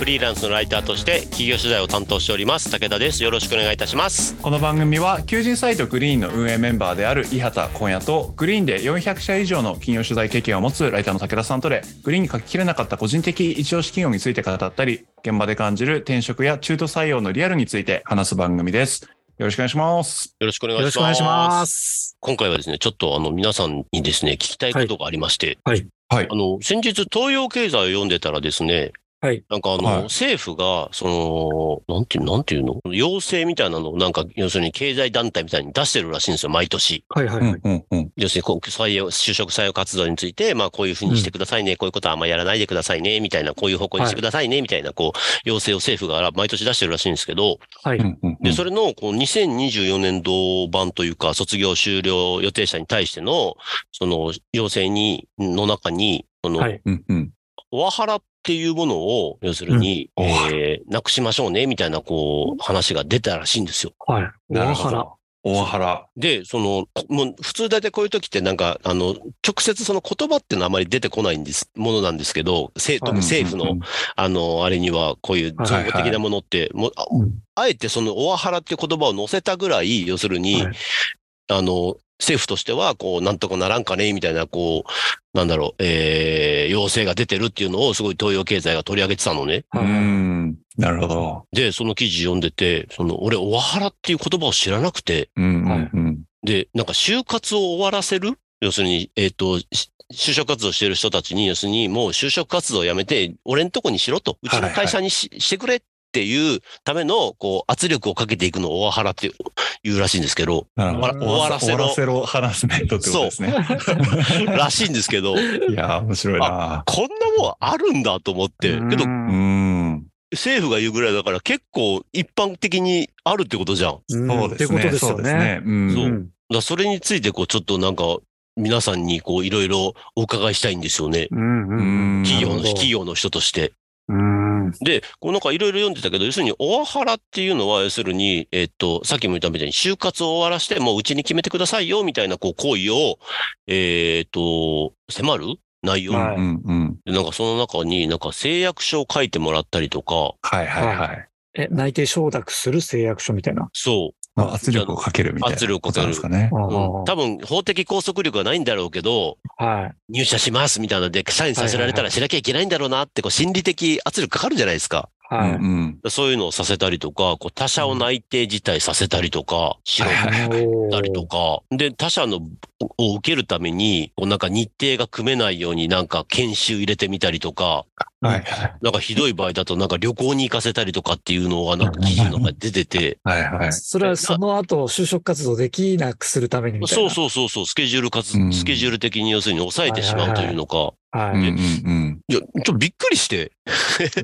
フリーランスのライターとして企業取材を担当しております。武田です。よろしくお願いいたします。この番組は求人サイト Green の運営メンバーである井畑今夜と Green で400社以上の企業取材経験を持つライターの武田さんとで Green に書ききれなかった個人的一押し企業について語ったり現場で感じる転職や中途採用のリアルについて話す番組です。よろしくお願いします。よろしくお願いします。しくお願いします。今回はですねちょっとあの皆さんにですね聞きたいことがありまして、はい。はい。あの先日東洋経済を読んでたらですねはい。なんかあの、はい。政府が、その、なんていう、なんていうの？要請みたいなのをなんか、要するに経済団体みたいに出してるらしいんですよ、毎年。はいはいはい、うんうんうん。要するにこう、採用、就職採用活動について、まあ、こういうふうにしてくださいね、こういうことはあんまやらないでくださいね、みたいな、こういう方向にしてくださいね、みたいな、こう、要請を政府が毎年出してるらしいんですけど、はい。うんうんうん。で、それの、こう、2024年度版というか、卒業終了予定者に対しての、その、要請に、の中に、その、はい。うんうんオワハラっていうものを、要するに、うん。えー、なくしましょうね、みたいな、こう、話が出たらしいんですよ。はい。なるほ大原ど。大原。で、その、こもう、普通大体こういう時ってなんか、あの、直接その言葉ってのはあまり出てこないんです、ものなんですけど、政特に政府の、あの、あれには、こういう造語的なものって、もう、あえてその、オワハラっていう言葉を載せたぐらい、要するに、はい。あの、政府としては、こう、なんとかならんかね、みたいな、こう、なんだろう、えー、要請が出てるっていうのを、すごい東洋経済が取り上げてたのね。うはいん。なるほど。で、その記事読んでて、その、俺、オワハラっていう言葉を知らなくて、うんはいうんうん。で、なんか就活を終わらせる？要するに、えっ、と、し就職活動してる人たちに、要するにもう就職活動をやめて、俺んとこにしろと、うちの会社にし,、してくれっていうための、こう、圧力をかけていくのをオワハラって言うらしいんですけど、なるほど。終わらせろ終わらせろハラスメントってことですね。らしいんですけど、いやー、面白いな。こんなもんあるんだと思って、けどううんん。政府が言うぐらいだから結構一般的にあるってことじゃん。そうですね。ってことですよね。そうですね。うん。それについて、こう、ちょっとなんか、皆さんにこう、いろいろお伺いしたいんですよね。うんうんうん企業の、企業の人として。うんで、こうなんかいろいろ読んでたけど、要するに、オワハラっていうのは、要するに、えっと、さっきも言ったみたいに、就活を終わらして、もううちに決めてくださいよ、みたいな、こう、行為を、えっと、迫る？内容、はいうんうん。でなんかその中に、なんか誓約書を書いてもらったりとか、はいはいはい。え、内定承諾する誓約書みたいな？そまあ圧力をかけるみたいな。圧力をかけるですかね。多分法的拘束力がないんだろうけど、はい。入社しますみたいなので、サインさせられたらしなきゃいけないんだろうなって、こう、心理的圧力かかるじゃないですか。はい。うんそういうのをさせたりとか、こう他社を内定自体させたりとか、しろはいはいおたりとか、で、他社のを受けるために、こうなんか日程が組めないようになんか研修入れてみたりとか、はいはい。なんかひどい場合だとなんか旅行に行かせたりとかっていうのがなんか記事の中で出てて、はいはい。それはその後、就職活動できなくするためにみたいな。そうそうそうそう、スケジュール活うんスケジュール的に要するに抑えてしまうというのか、はい。うんうんいや、ちょっとびっくりして、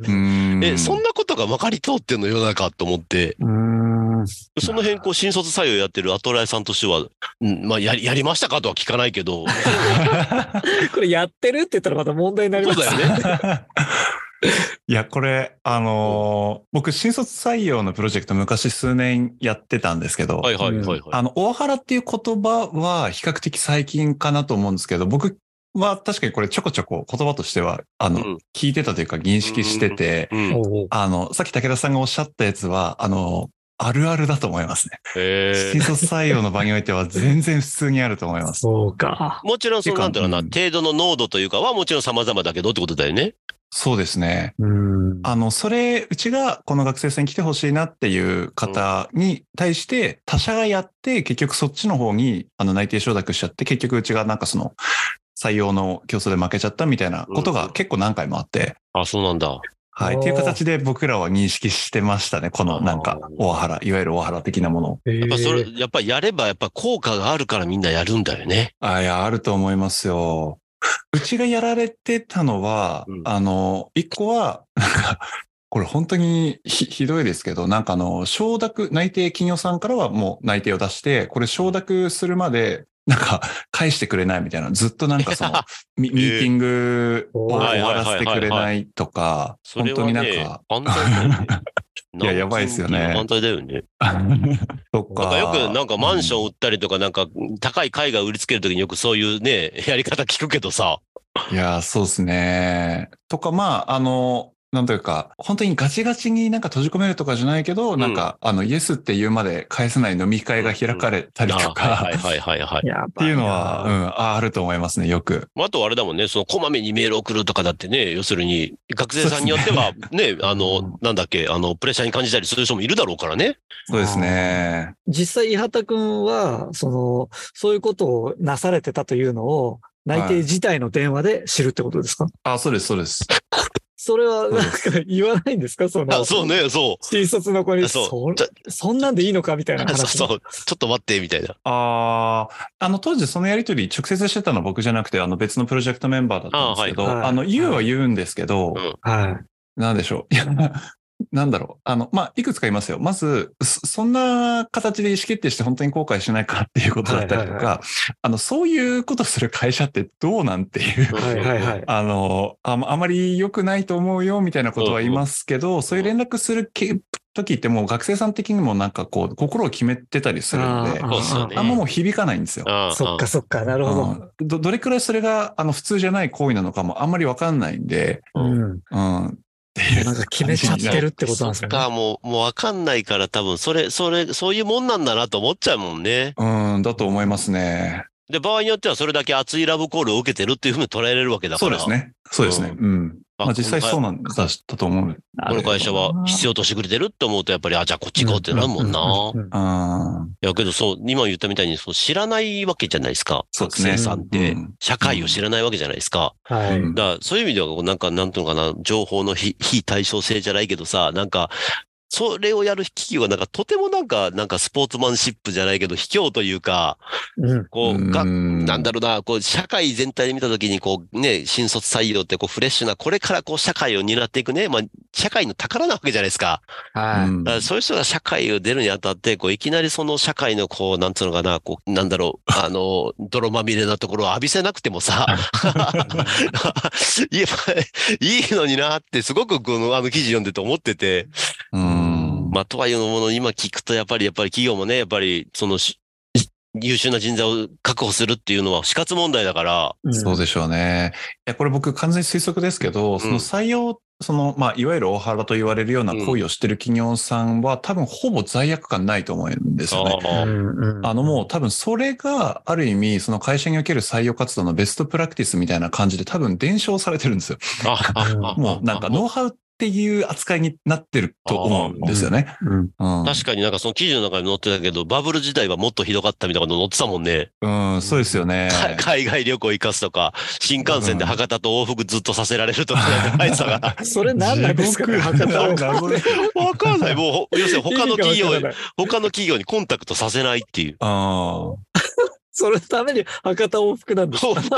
うん。え、そんなことがまかり通ってんの世の中と思って、うーん。その辺こう新卒採用やってるアトライさんとしては、うんまあやり、やりましたかとは聞かないけど、これやってるって言ったらまた問題になりそうますだよね。いや、これ、あのー僕、新卒採用のプロジェクト昔数年やってたんですけど、はいはいはいはい。あの、オワハラっていう言葉は比較的最近かなと思うんですけど、僕は確かにこれちょこちょこ言葉としては、あの、うん聞いてたというか認識してて、うん。おうおうあの、さっき武田さんがおっしゃったやつは、あの、あるあるだと思いますね。へ新卒採用の場においては全然普通にあると思います。そうか。もちろんその、なんだろうな、うん程度の濃度というかはもちろん様々だけどってことだよね。そうですね。うん。あの、それ、うちがこの学生さんに来てほしいなっていう方に対して、他社がやって、結局そっちの方に、あの、内定承諾しちゃって、結局うちがなんかその、採用の競争で負けちゃったみたいなことが結構何回もあって、あ、そうなんだ。はい。っていう形で僕らは認識してましたね。このなんか、オワハラ、いわゆるオワハラ的なものやっぱそれ、やっぱやればやっぱ効果があるからみんなやるんだよね。あ、いや、あると思いますよ。うちがやられてたのは、うん。あの、一個は、なんか、これ本当にひひどいですけど、なんかあの、承諾、内定企業さんからはもう内定を出して、これ承諾するまで、なんか返してくれないみたいな、ずっとなんかその ミミーティングを終わらせてくれないとか、本当になんか。いややばいっすよね犯罪だよね。とか。なんかよくなんかマンション売ったりとか、なんか高い絵画売りつけるときによくそういうね、やり方聞くけどさ。いや、そうですね。とか、まあ、あの、なんというか、本当にガチガチになんか閉じ込めるとかじゃないけど、んなんか、あの、イエスって言うまで返せない飲み会が開かれたりとか、はいはいはいはいはい。やっていうのは、うん、ああると思いますね、よく。まああとあれだもんね、そのこまめにメール送るとかだってね、要するに、学生さんによってはね、あの、なんだっけ、あの、プレッシャーに感じたりする人もいるだろうからね。そうですね。実際、伊畑くんは、その、そういうことをなされてたというのを、内定自体の電話で知るってことですか、あ、そうです、そうです。それは、なんか言わないんですか？その、あそうね、そ新卒の子に、そうそんなんでいいのかみたいなう。そう話。そう。ちょっと待って、みたいな。ああ、あの、当時そのやりとり直接してたのは僕じゃなくて、あの別のプロジェクトメンバーだったんですけど、あはいはいあの、言うは言うんですけど、うんはい。なんでしょう。いや、なんだろう。あの、まあ、いくつかいますよ。まず、そそんな形で意思決定して本当に後悔しないかっていうことだったりとか、はいはいあの、そういうことする会社ってどうなんていう、はいはいはい。あの、ああまり良くないと思うよみたいなことは言いますけど、そういう連絡するけ時ってもう学生さん的にもなんかこう、心を決めてたりするんで、あんまもう響かないんですよ。ああそっかそっか、なるほどどれくらいそれがあの普通じゃない行為なのかもあんまりわかんないんで、うん。うん。っていうなんか決めちゃってるってことなんですよね。そっか、もう、もうわかんないから多分、それ、それ、そういうもんなんだなと思っちゃうもんね。うん、だと思いますね。で、場合によってはそれだけ熱いラブコールを受けてるっていうふうに捉えれるわけだから。そうです。ね。そうですね。うん。まあ実際そうなんだったと思う。この会社は必要としてくれてるって思うと、やっぱり、あ、じゃあこっち行こうってなるもんな。うんいや、けどそう、今言ったみたいに、そう知らないわけじゃないですか。そうですね学生さんってうん、社会を知らないわけじゃないですか。はい。うんだから、そういう意味では、なんか、なんていうのかな、情報の非非対称性じゃないけどさ、なんか、それをやる企業が、なんか、とてもなんか、なんか、スポーツマンシップじゃないけど、卑怯というか、うん。こう、が、うんなんだろうな、こう、社会全体で見たときに、こう、ね、新卒採用って、こう、フレッシュな、これからこう、社会を担っていくね、まあ、社会の宝なわけじゃないですか。はい。うんだからそういう人が社会を出るにあたって、こう、いきなりその社会の、こう、なんつうのかな、こう、なんだろう、あの、泥まみれなところを浴びせなくてもさ、言えばいいのになって、すごくこの、あの記事読んでて思ってて、うん。まあ、とはいえのもの、今聞くと、やっぱり、やっぱり企業もね、やっぱり、そのし、優秀な人材を確保するっていうのは死活問題だから、そうでしょうね。いや、これ僕完全に推測ですけど、その採用、その、まあ、いわゆる大原と言われるような行為をしてる企業さんは、多分ほぼ罪悪感ないと思うんですよね。あのもう多分それがある意味その会社における採用活動のベストプラクティスみたいな感じで多分伝承されてるんですよ。もうなんかノウハウっていう扱いになってると思うんですよね。うんうん。確かになんかその記事の中に載ってたけど、バブル時代はもっとひどかったみたいなこと載ってたもんね。うん、そうですよね。か海外旅行行かすとか、新幹線で博多と往復ずっとさせられるとかなんか書いてたから。それ何なんですかね、博多わかんない。もう、要するに他の企業他の企業にコンタクトさせないっていう。あそれのために博多往復なんですか す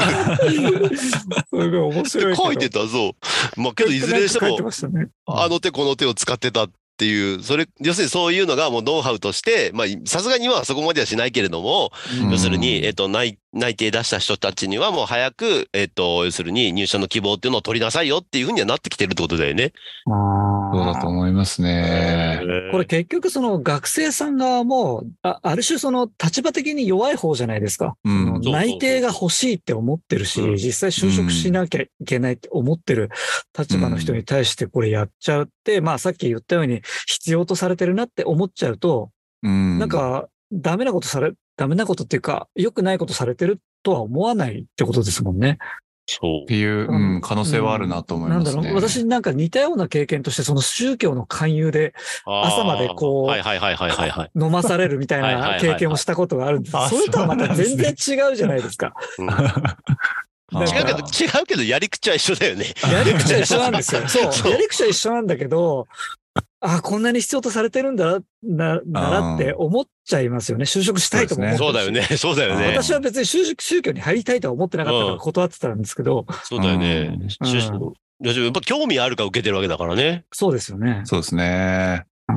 ごい面白い。書いてた、そう。まあけどいずれにしてもて、ね。あの手この手を使ってたっていう、それ、要するにそういうのがもうノウハウとして、まあさすがに今はそこまではしないけれども、うん要するに、えっと、内、内定出した人たちにはもう早く、えっと、要するに入社の希望っていうのを取りなさいよっていうふうにはなってきてるってことだよね。あ、そうだと思いますね。これ結局その学生さん側も、あある種その立場的に弱い方じゃないですか。うんその内定が欲しいって思ってるし、うん実際就職しなきゃいけないって思ってる立場の人に対してこれやっちゃうって、まあさっき言ったように必要とされてるなって思っちゃうと、うん。なんかダメなことされ、ダメなことっていうか、良くないことされてるとは思わないってことですもんね。そうっ。ていう、うん、可能性はあるなと思いますね。なんだろう、私なんか似たような経験として、その宗教の勧誘で朝までこうはいはいはいはいはいはい。飲まされるみたいはいはいはいはない経験をしたことがあるんですあそれとはまた全然違うじゃないですか。違うけど、違うけど、やり口は一緒だよね。やり口は一緒なんですよ。そうやり口は一緒なんだけど、あ、こんなに必要とされてるんだな、ならって思っちゃいますよね。就職したいとも思ってそうだよね。そうだよね。私は別に宗宗教に入りたいとは思ってなかったから断ってたんですけど、そうだよね。やっぱ興味あるか受けてるわけだからね。そうですよね。そうですね。あ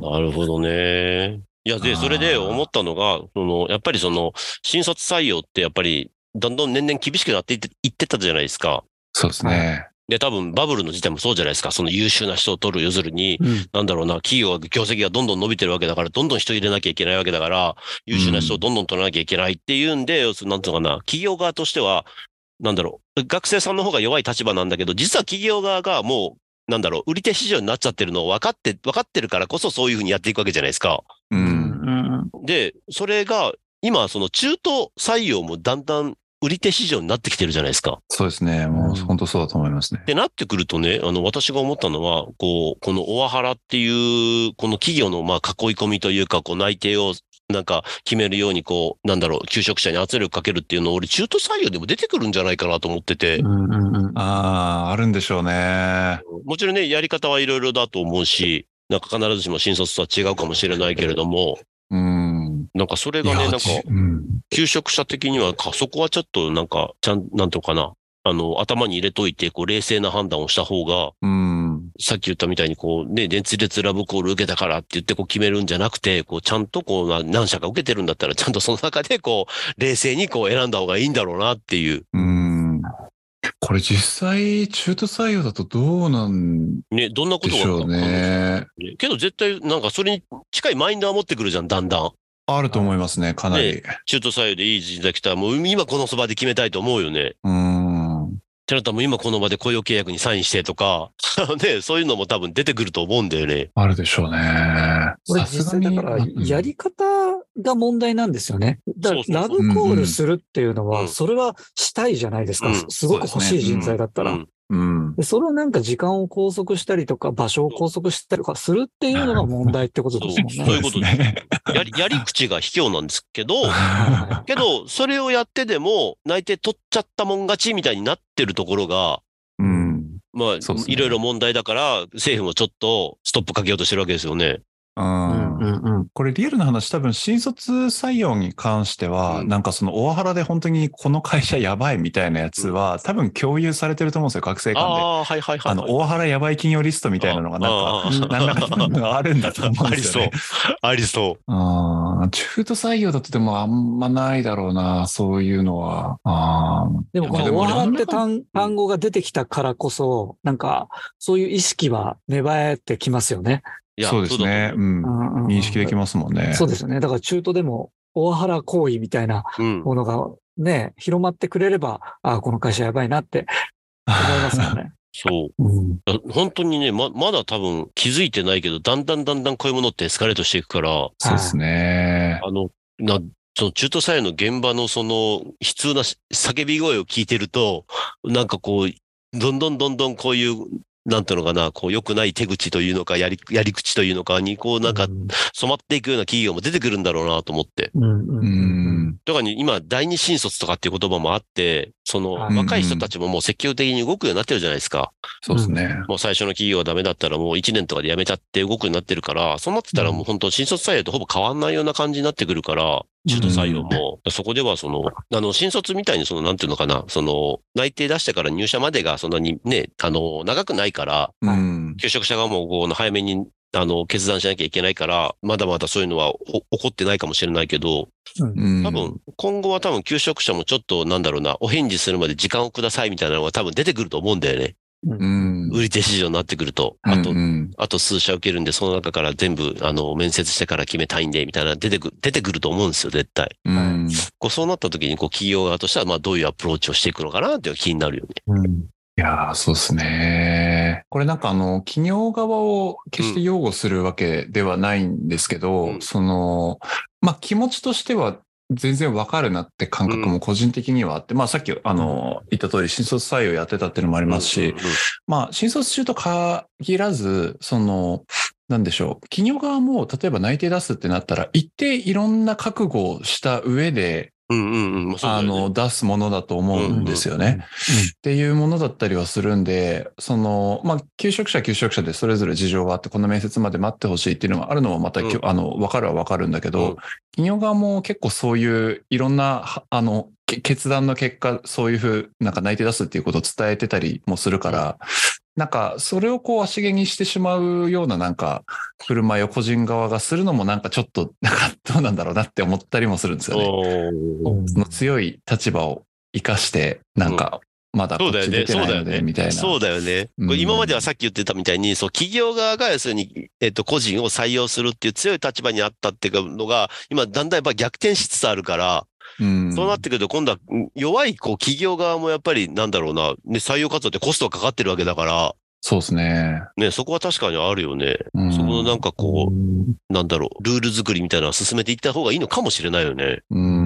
なるほどね。いや、で、それで思ったのが、その、やっぱりその、新卒採用ってやっぱり、どんどん年々厳しくなっていっていってたじゃないですか。そうですね。で、多分バブルの時代もそうじゃないですか。その優秀な人を取る、要するに、うんなんだろうな、企業が業績がどんどん伸びてるわけだから、どんどん人入れなきゃいけないわけだから、優秀な人をどんどん取らなきゃいけないっていうんで、要するになんていうのかな、企業側としては、なんだろう、学生さんの方が弱い立場なんだけど、実は企業側がもう、なんだろう、売り手市場になっちゃってるのを分かって、分かってるからこそそういうふうにやっていくわけじゃないですか。う。うんんで、それが、今、その中途採用もだんだん売り手市場になってきてるじゃないですか。そうですね。もう本当そうだと思いますねっ。てなってくるとね、あの、私が思ったのは、こう、このオワハラっていう、この企業のまあ囲い込みというか、こう内定をなんか決めるように、こう、なんだろう、求職者に圧力かけるっていうのを、俺中途採用でも出てくるんじゃないかなと思ってて、うんうんうんああ、あるんでしょうね。もちろんね、やり方はいろいろだと思うし、なんか必ずしも新卒とは違うかもしれないけれども、うん。なんかそれがね、なんか。求職者的には、かそこはちょっとなんか、ちゃん、なんていうのかな、あの、頭に入れといて、こう、冷静な判断をした方が、うん。さっき言ったみたいに、こう、ね、熱烈ラブコール受けたからって言って、こう、決めるんじゃなくて、こう、ちゃんと、こう、な何社か受けてるんだったら、ちゃんとその中で、こう、冷静に、こう、選んだ方がいいんだろうなっていう。うん。これ実際、中途採用だとどうなんね、どんなことがでしょうね。ねけど、絶対、なんか、それに近いマインドは持ってくるじゃん、だんだん。あると思いますね、かなり。中途採用でいい人材来たら、もう、今このそばで決めたいと思うよね。うん。ってなったらもう今この場で雇用契約にサインしてとか、ね、そういうのも多分出てくると思うんだよね。あるでしょうね。これさす実際だから、やり方が問題なんですよね。だからそうそうそうラブコールするっていうのは、うんそれはしたいじゃないですか。うんすごく欲しい人材だったら。うんうん。でそれをなんか時間を拘束したりとか、場所を拘束したりとかするっていうのが問題ってことですもんね。そういうことですね。やり、やり口が卑怯なんですけど、はけど、それをやってでも、内定取っちゃったもん勝ちみたいになってるところが、うん。まあ、ねいろいろ問題だから、政府もちょっとストップかけようとしてるわけですよね。ううんん。うんうんこれリアルな話、多分新卒採用に関しては、うんなんかそのオワハラで本当にこの会社やばいみたいなやつは、多分共有されてると思うんですよ、学生間で。ああ、はいはいはい。あの、オワハラやばい企業リストみたいなのがなんか、あー何らかのあるんだと思うんありそうですよね。。ありそう。あー中途採用だとでもあんまないだろうな、そういうのは。あーでもこのオワハラって単単語が出てきたからこそ、なんかそういう意識は芽生えてきますよね。いやそうですね。うん。うんうんうん認識できますもんね。そうですよね。だから中途でもオワハラ行為みたいな。ものがね、広まってくれれば、ああ、この会社やばいなって思いますよね。そう。うん本当にね、ま、まだ多分気づいてないけど、だんだんだんだんこういうものってエスカレートしていくから、そうですね。あの、な、その中途採用の現場のその悲痛なし叫び声を聞いてると、なんかこう、どんどんどんどんこういう、なんていうのかな、こう良くない手口というのか、やり、やり口というのかに、こうなんか染まっていくような企業も出てくるんだろうなと思って。うんうん。とかに今、第二新卒とかっていう言葉もあって、そのはい若い人たちももう積極的に動くようになってるじゃないですか。そうですね。もう最初の企業がダメだったらもう1年とかで辞めちゃって動くようになってるから、そうなってたらもう本当新卒採用とほぼ変わんないような感じになってくるから、中途採用も。そこではその、あの、新卒みたいにその、なんていうのかな、その、内定出してから入社までがそんなにね、あの、長くないから、うん。求職者がもうこう早めに、あの、決断しなきゃいけないから、まだまだそういうのはお起こってないかもしれないけど、うんうん多分、今後は多分求職者もちょっと、なんだろうな、お返事するまで時間をくださいみたいなのが多分出てくると思うんだよね。うん。売り手市場になってくると。あとう、んあと数社受けるんで、その中から全部、あの、面接してから決めたいんで、みたいな、出てく、出てくると思うんですよ、絶対。うん。こう、そうなった時に、こう、企業側としては、まあ、どういうアプローチをしていくのかなっていう気になるよね。うんいやーそうですね。これなんかあの、企業側を決して擁護するわけではないんですけど、うんその、まあ気持ちとしては全然わかるなって感覚も個人的にはあって、まあさっきあの、言った通り新卒採用やってたっていうのもありますし、うんうんうんまあ新卒中と限らず、その、なんでしょう。企業側も例えば内定出すってなったら、一定いろんな覚悟をした上で、うんうんうん。まあの、出すものだと思うんですよね。っていうものだったりはするんで、その、まあ、求職者、求職者でそれぞれ事情があって、この面接まで待ってほしいっていうのがあるのはまた、うん。あの、わかるはわかるんだけど、うん。企業側も結構そういういろんな、はあの、け決断の結果、そういうふう、なんか内定出すっていうことを伝えてたりもするから、なんか、それをこう足毛にしてしまうようななんか、振る舞いを個人側がするのもなんかちょっと、なんかどうなんだろうなって思ったりもするんですよね。その強い立場を生かして、なんか、まだこっち出てないので、みたいな。そうだよね。今まではさっき言ってたみたいに、そう、企業側が要するに、えっと、個人を採用するっていう強い立場にあったっていうのが、今、だんだんやっぱ逆転しつつあるから、うんそうなってくると、今度はうん弱い、こう、企業側もやっぱり、なんだろうな、ね、採用活動ってコストがかかってるわけだから、そうですね。ね、そこは確かにあるよね。うんそこのなんかこうう、なんだろう、ルール作りみたいなのを進めていった方がいいのかもしれないよね。うん。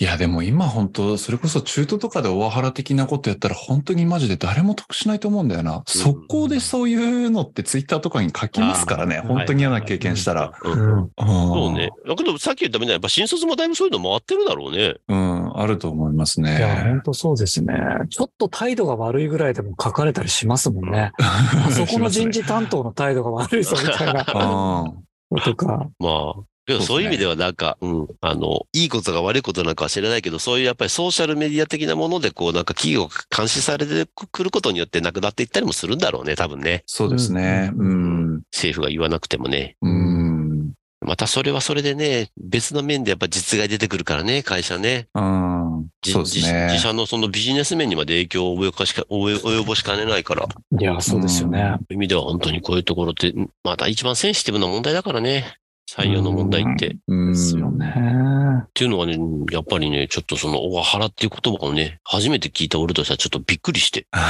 いや、でも今本当それこそ中途とかでオワハラ的なことやったら本当にマジで誰も得しないと思うんだよな。速攻でそういうのってツイッターとかに書きますからね。本当に嫌な経験したら。うんうんそそうね。。だけど、さっき言ったみたいに、やっぱ新卒もだいぶそういうの回ってるだろうね。うん、あると思いますいや、ね本。当そうですね。ちょっと態度が悪いぐらいでも書かれたりしますもんね。あそこの人事担当の態度が悪いぞみたいな うんとか。まあ、けどそういう意味ではなんか、うん、あの、いいことが悪いことなんかは知らないけど、そういうやっぱりソーシャルメディア的なもので、こう、なんか企業が監視されてくることによってなくなっていったりもするんだろうね、多分ね。そうですね。うん。政府が言わなくてもね。うん。またそれはそれでね、別の面でやっぱ実害出てくるからね、会社ね。うん。じそうです自自ね。社のそのビジネス面にまで影響を及ぼかしか及及ぼしかねないから。いや、そうですよね。そういう意味では本当にこういうところって、まだ一番センシティブな問題だからね。採用の問題って。っうん。ですよね。ていうのはね、やっぱりね、ちょっとその、オワハラっていう言葉をね、初めて聞いた俺としてはちょっとびっくりして。ま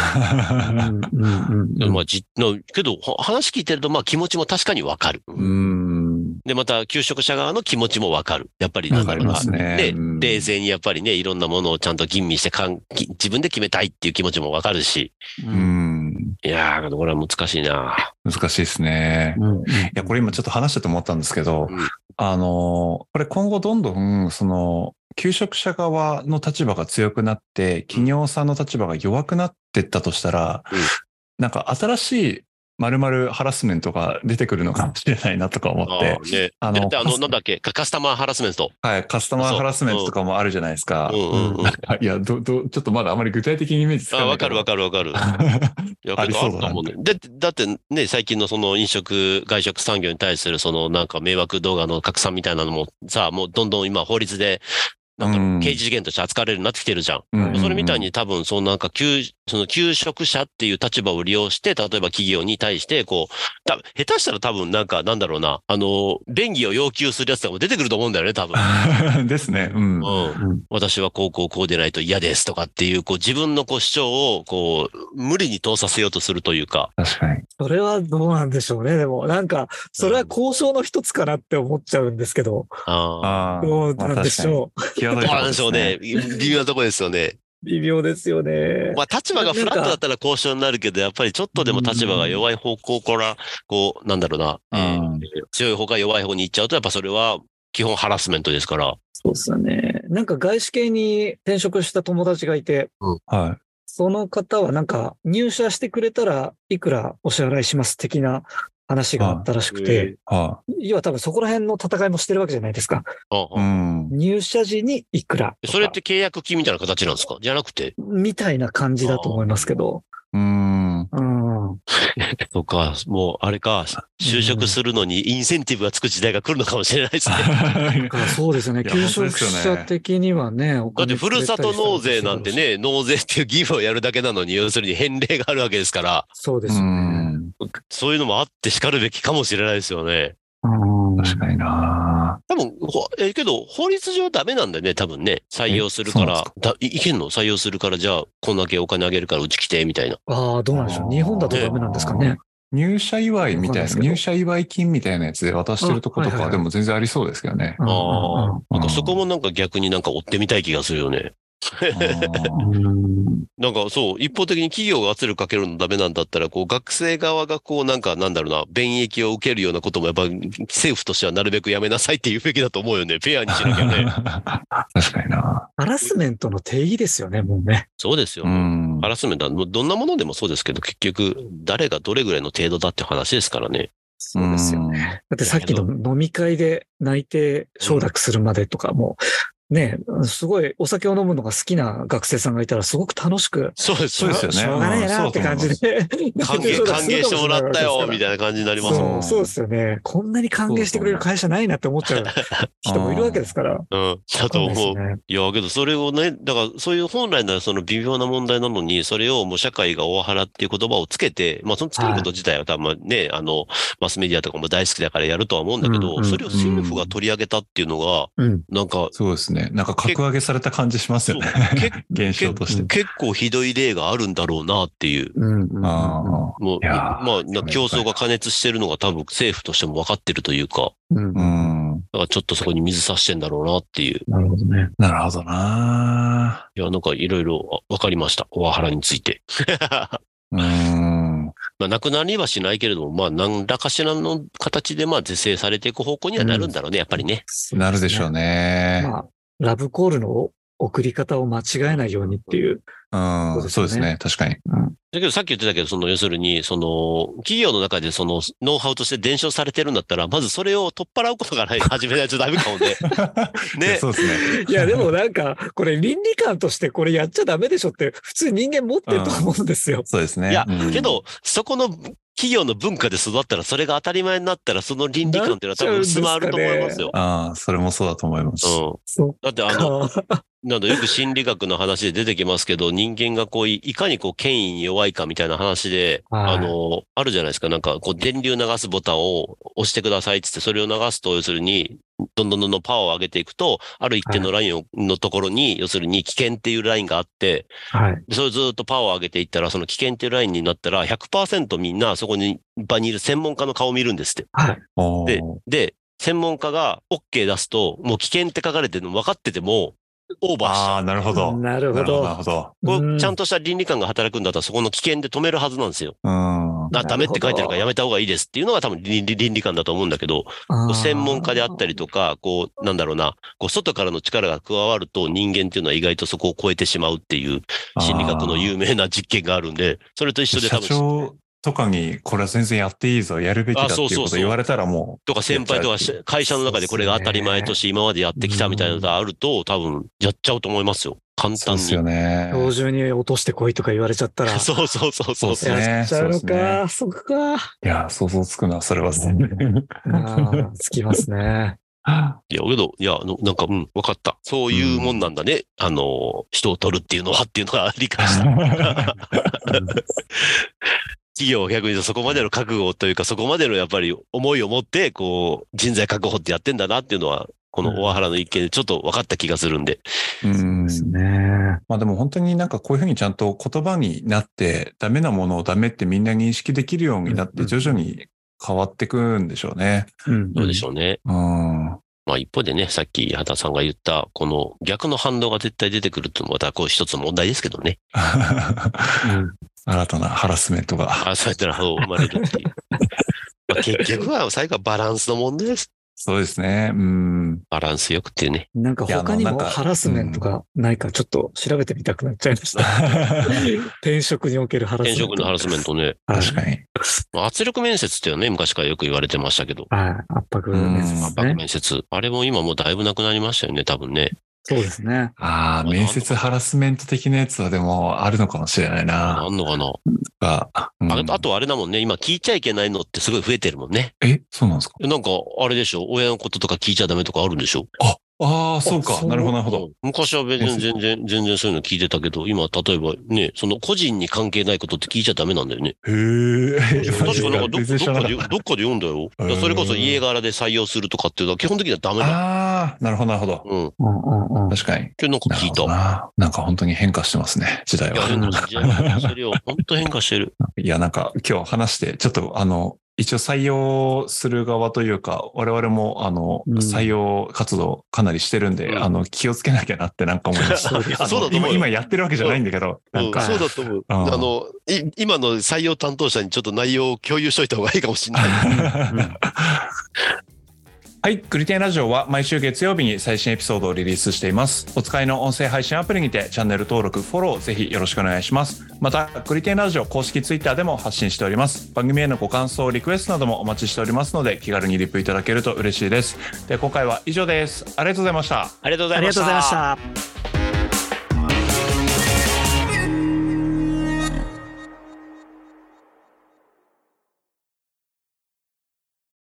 あ、じ、なけど、は話聞いてると、まあ気持ちも確かにわかる。うん。で、また、求職者側の気持ちもわかる。やっぱりなんだろうな。ねでうん、冷静にやっぱりね、いろんなものをちゃんと吟味してかん、き自分で決めたいっていう気持ちもわかるし。うん。いやー、これは難しいな。難しいですね。うんいや、これ今ちょっと話してて思ったんですけど、うんあの、これ今後どんどん、その、求職者側の立場が強くなって、企業さんの立場が弱くなってったとしたら、うんなんか新しい〇〇ハラスメントが出てくるのかもしれないなとか思ってああ、、ね。あのあの、なんだっけ、カカスタマーハラスメント。はい、カスタマーハラスメントとかもあるじゃないですかう。んうんうん。あ、いや、ど、ど、ちょっとまだあまり具体的にイメージつかないわかるわかかるわかる。いや、ありそうだなると思うね。で、だってね、最近のその飲食、外食産業に対するそのなんか迷惑動画の拡散みたいなのもさ、もうどんどん今法律で、なんだろううん刑事事件として扱われるようになってきてるじゃん。うんうんそれみたいに多分、そのなんか、求、その求職者っていう立場を利用して、例えば企業に対して、こう、た下手したら多分なんか、なんだろうな、あの、便宜を要求するやつとかも出てくると思うんだよね、多分。ですね。うん。うん。うん私はこうこうこうでないと嫌ですとかっていう、こう自分のこう主張を、こう、無理に通させようとするというか。確かに。それはどうなんでしょうね。でも、なんか、それは交渉の一つかなって思っちゃうんですけど、ああ。ああ。どうなんでしょう。際どどいうところです なんでしょうね。微妙なところですよね。微妙ですよね。まあ立場がフラットだったら交渉になるけど、やっぱりちょっとでも立場が弱い方向から、こう、なんだろうな、えーうん強い方が弱い方に行っちゃうと、やっぱそれは基本ハラスメントですから。そうですよね。なんか外資系に転職した友達がいて、はその方はなんか入社してくれたらいくらお支払いします的な話があったらしくへて、い。は要は多分そこら辺の戦いもしてるわけじゃないですか。うあん。入社時にいくらそれって契約金みたいな形なんですか？じゃなくて？みたいな感じだと思いますけど。うん。うん。そうか、もうあれか、就職するのにインセンティブがつく時代が来るのかもしれないですね。そうですよね。求職者的にはね、おだっ金てふるさと納税なんて。ね、納税っていう義務をやるだけなのに、要するに返礼があるわけですから、うそうですよね。ん。そういうのもあって叱るべきかもしれないですよね。うん確かにな多分、ほえ、けど、法律上ダメなんだよね、多分ね。採用するから、だいいけんの？採用するから、じゃあ、こんだけお金あげるからうち来て、みたいな。ああ、どうなんでしょう。日本だとダメなんですかね。入社祝いみたいな、入社祝い金みたいなやつで渡してるとことかでも全然ありそうですけどね。うんああ、なんかうんそこもなんか逆になんか追ってみたい気がするよね。なんかそう、一方的に企業が圧力かけるのダメなんだったら、こう学生側がこうなんかなんだろうな、便益を受けるようなこともやっぱ政府としてはなるべくやめなさいって言うべきだと思うよね。フェアにしなきゃね。確かにな。ハラスメントの定義ですよね、もうね。そうですよ。うんハ。ラスメントはどんなものでもそうですけど、結局、誰がどれぐらいの程度だって話ですからね。そうですよね。だってさっきの飲み会で内定承諾するまでとかも、ね、すごいお酒を飲むのが好きな学生さんがいたら、すごく楽しく、そうですそうですよねしょうがないなって感じで。歓迎、歓迎してもらったよ、みたいな感じになりますもん。そうそうですよね。こんなに歓迎してくれる会社ないなって思っちゃう 人もいるわけですから。うん。だと思う。いや、けどそれをね、だからそういう本来ならその微妙な問題なのに、それをもう社会がオワハラっていう言葉をつけて、まあそのつけること自体は多分ね、あの、マスメディアとかも大好きだからやるとは思うんだけど、うんうんそれを政府が取り上げたっていうのが、うん。なんか、そうですね。なんか格上げされた感じしますよね。け 現象として。結構ひどい例があるんだろうなっていう。うんうんうんあもう、いやーまあ、な競争が加熱してるのが多分政府としても分かってるというか、うん。だからちょっとそこに水差してんだろうなっていう。なるほどね。なるほどないや、なんかいろいろ分かりました。オワハラについて。うん。まあ、なくなりはしないけれども、まあ、何らかしらの形で、まあ、是正されていく方向にはなるんだろうね、やっぱりね。なるでしょうね。まあ、ラブコールの送り方を間違えないようにっていう。うん。そうですね。確かに。だけど、さっき言ってたけど、その、要するに、その、企業の中で、その、ノウハウとして伝承されてるんだったら、まずそれを取っ払うことから始めないとダメかもね。ね。そうですね。いや、でもなんか、これ倫理観としてこれやっちゃダメでしょって、普通人間持ってると思うんですよ。そうですね。いやうん、け、ど、そこの企業の文化で育ったら、それが当たり前になったら、その倫理観っていうのは多分薄まると思いますよ。ああ、それもそうだと思います。うん。そだって、っあの、か。なんだよく心理学の話で出てきますけど、人間がこうい、いかにこう、権威に弱いかみたいな話で、はいあの、あるじゃないですか。なんか、こう、電流流すボタンを押してくださいってって、それを流すと、要するに、どんどんどんどんパワーを上げていくと、ある一定のラインをのところに、要するに危険っていうラインがあって、はい。でそれをずっとパワーを上げていったら、その危険っていうラインになったら、100%みんなそこに場にいる専門家の顔を見るんですって。はい。でで、専門家が OK 出すと、もう危険って書かれてるの分かってても、オーバーしちゃうああ、なるほど。なるほど。など。るほど。こちゃんとした倫理観が働くんだったら、そこの危険で止めるはずなんですよ。うん。ダメって書いてるからやめた方がいいですっていうのが多分倫理倫理観だと思うんだけど、こう専門家であったりとか、こう、なんだろうな、こう、外からの力が加わると人間っていうのは意外とそこを超えてしまうっていう心理学の有名な実験があるんで、それと一緒で社多分、長とかに、これは全然やっていいぞ、やるべきだっていうあそうそうそうこと言われたらもとか先輩とかし会社の中でこれが当たり前として今までやってきたみたいなのがあると、多分やっちゃうと思いますよ。簡う、そう単ですよに。ね。今日中に落としてこいとか言われちゃったら。そうそうそうそう。そうですねやっちゃうのそうですか。そっか。いや、想像つくな、それは。ああ、つきますね。いや、けど、いや、あのなんか、うん、わかった。そういうもんなんだね。あの、人を取るっていうのはっていうのが理解した。企業は逆に言うとそこまでの覚悟というか、そこまでのやっぱり思いを持って、こう、人材確保ってやってんだなっていうのは、この大原の一件でちょっと分かった気がするんで。うんですね。まあでも本当になんかこういうふうにちゃんと言葉になって、ダメなものをダメってみんな認識できるようになって、うん徐々に変わってくんでしょうね。うんどうでしょうね。うん。まあ一方でね、さっき畑さんが言った、この逆の反応が絶対出てくるっていうのもまたこう一つ問題ですけどね。うん新たなハラスメントが。あそうやったら生まれるっていう。まあ、結局は最後はバランスの問題です。そうですね。うん。バランスよくっていうね。なんか他にもハラスメントがないかちょっと調べてみたくなっちゃいました。転職におけるハラスメント。転職のハラスメントね。はい確かに。まあ圧力面接っていうのはね、昔からよく言われてましたけど。はい。圧迫面接うん圧迫。面接。あれも今もうだいぶなくなりましたよね、多分ね。そうですね。ああ、面接ハラスメント的なやつはでもあるのかもしれないな。あんのかな、がうんああとあれだもんね、今聞いちゃいけないのってすごい増えてるもんね。え、そうなんですか？なんか、あれでしょ？親のこととか聞いちゃダメとかあるんでしょ？ああ、そうか。なるほど、なるほど。うん昔は別に全然、全然そういうの聞いてたけど、今、例えばね、その個人に関係ないことって聞いちゃダメなんだよね。へえ。確かなんかどどっかで、どっかで読んだよ。だそれこそ家柄で採用するとかっていうのは基本的にはダメだ。ああ、なるほど、なるほど。うん。うんうんうん。確かに。今日なんか聞いた。なな。なんか本当に変化してますね、時代いや、は。変化してるよ。本当変化してる。いや、なんか今日話して、ちょっとあの、一応採用する側というか、我々もあの、うん。採用活動かなりしてるんで、うん。あの、気をつけなきゃなってなんか思いました。今、今やってるわけじゃないんだけど、なんか、そうだと思う。うん。あの、い今の採用担当者にちょっと内容を共有しといた方がいいかもしれない。ははい、グリテンラジオは毎週月曜日に最新エピソードをリリースしています。お使いの音声配信アプリにてチャンネル登録、フォローぜひよろしくお願いします。また、グリテンラジオ公式ツイッターでも発信しております。番組へのご感想、リクエストなどもお待ちしておりますので、気軽にリプいただけると嬉しいです。で、今回は以上です。ありがとうございました。ありがとうござありがとういました。ございました。